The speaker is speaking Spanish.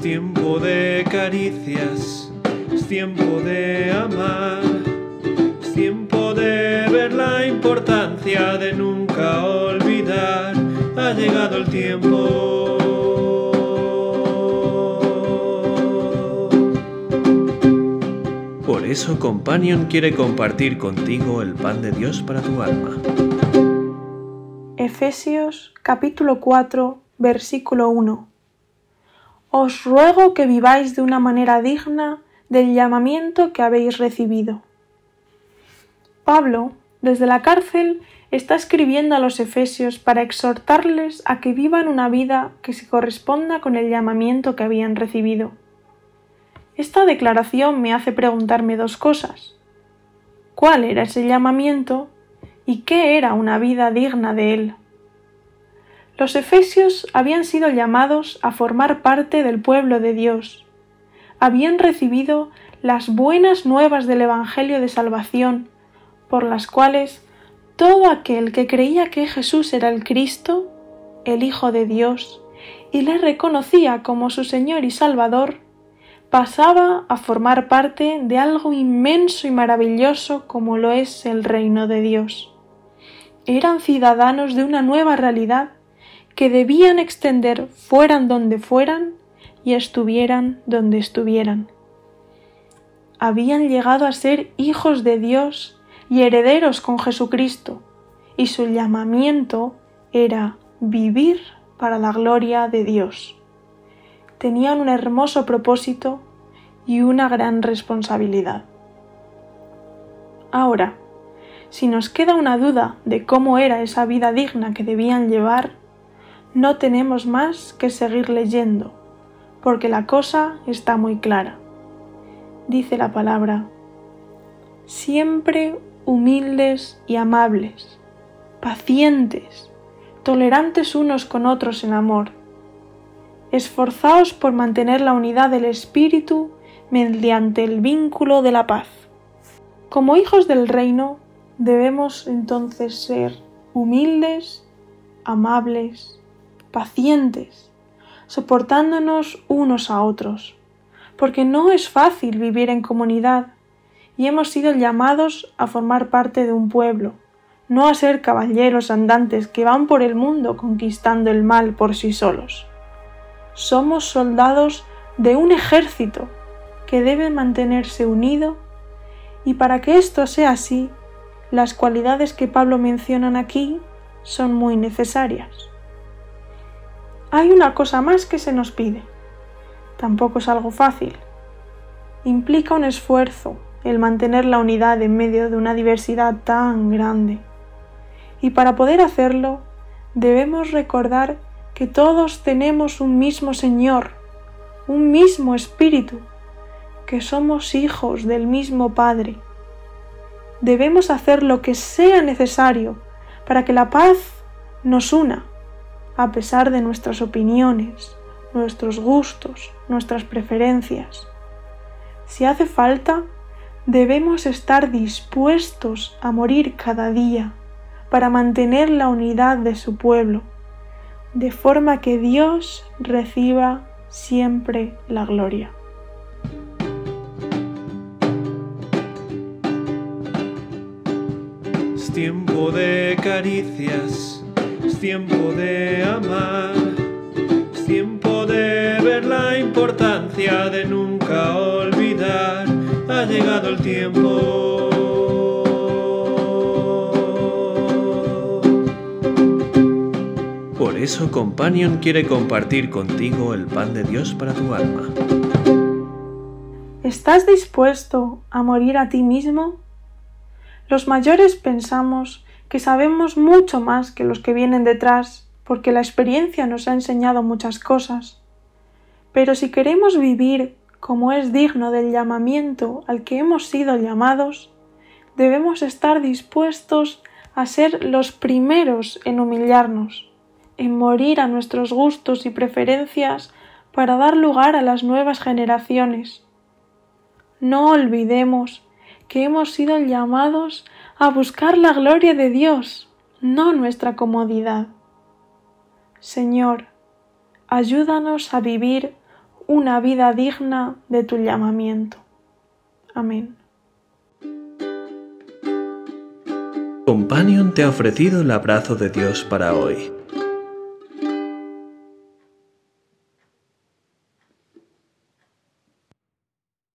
Es tiempo de caricias, es tiempo de amar, es tiempo de ver la importancia de nunca olvidar. Ha llegado el tiempo. Por eso Companion quiere compartir contigo el pan de Dios para tu alma. Efesios capítulo 4 versículo 1 Os ruego que viváis de una manera digna del llamamiento que habéis recibido. Pablo, desde la cárcel, está escribiendo a los Efesios para exhortarles a que vivan una vida que se corresponda con el llamamiento que habían recibido. Esta declaración me hace preguntarme dos cosas. ¿Cuál era ese llamamiento y qué era una vida digna de él? Los efesios habían sido llamados a formar parte del pueblo de Dios. Habían recibido las buenas nuevas del Evangelio de Salvación, por las cuales todo aquel que creía que Jesús era el Cristo, el Hijo de Dios, y le reconocía como su Señor y Salvador, pasaba a formar parte de algo inmenso y maravilloso como lo es el reino de Dios. Eran ciudadanos de una nueva realidad que debían extender fueran donde fueran y estuvieran donde estuvieran. Habían llegado a ser hijos de Dios y herederos con Jesucristo, y su llamamiento era vivir para la gloria de Dios tenían un hermoso propósito y una gran responsabilidad. Ahora, si nos queda una duda de cómo era esa vida digna que debían llevar, no tenemos más que seguir leyendo, porque la cosa está muy clara. Dice la palabra, siempre humildes y amables, pacientes, tolerantes unos con otros en amor, esforzaos por mantener la unidad del Espíritu mediante el vínculo de la paz. Como hijos del reino, debemos entonces ser humildes, amables, pacientes, soportándonos unos a otros, porque no es fácil vivir en comunidad y hemos sido llamados a formar parte de un pueblo, no a ser caballeros andantes que van por el mundo conquistando el mal por sí solos somos soldados de un ejército que debe mantenerse unido y para que esto sea así, las cualidades que Pablo menciona aquí son muy necesarias. Hay una cosa más que se nos pide. Tampoco es algo fácil. Implica un esfuerzo el mantener la unidad en medio de una diversidad tan grande. Y para poder hacerlo, debemos recordar que todos tenemos un mismo Señor, un mismo Espíritu, que somos hijos del mismo Padre. Debemos hacer lo que sea necesario para que la paz nos una, a pesar de nuestras opiniones, nuestros gustos, nuestras preferencias. Si hace falta, debemos estar dispuestos a morir cada día para mantener la unidad de su pueblo de forma que Dios reciba siempre la gloria. Es tiempo de caricias, es tiempo de amar, es tiempo de ver la importancia de nunca olvidar. Ha llegado el tiempo. Por eso Companion quiere compartir contigo el pan de Dios para tu alma. ¿Estás dispuesto a morir a ti mismo? Los mayores pensamos que sabemos mucho más que los que vienen detrás porque la experiencia nos ha enseñado muchas cosas. Pero si queremos vivir como es digno del llamamiento al que hemos sido llamados, debemos estar dispuestos a ser los primeros en humillarnos en morir a nuestros gustos y preferencias para dar lugar a las nuevas generaciones. No olvidemos que hemos sido llamados a buscar la gloria de Dios, no nuestra comodidad. Señor, ayúdanos a vivir una vida digna de tu llamamiento. Amén. Companion te ha ofrecido el abrazo de Dios para hoy.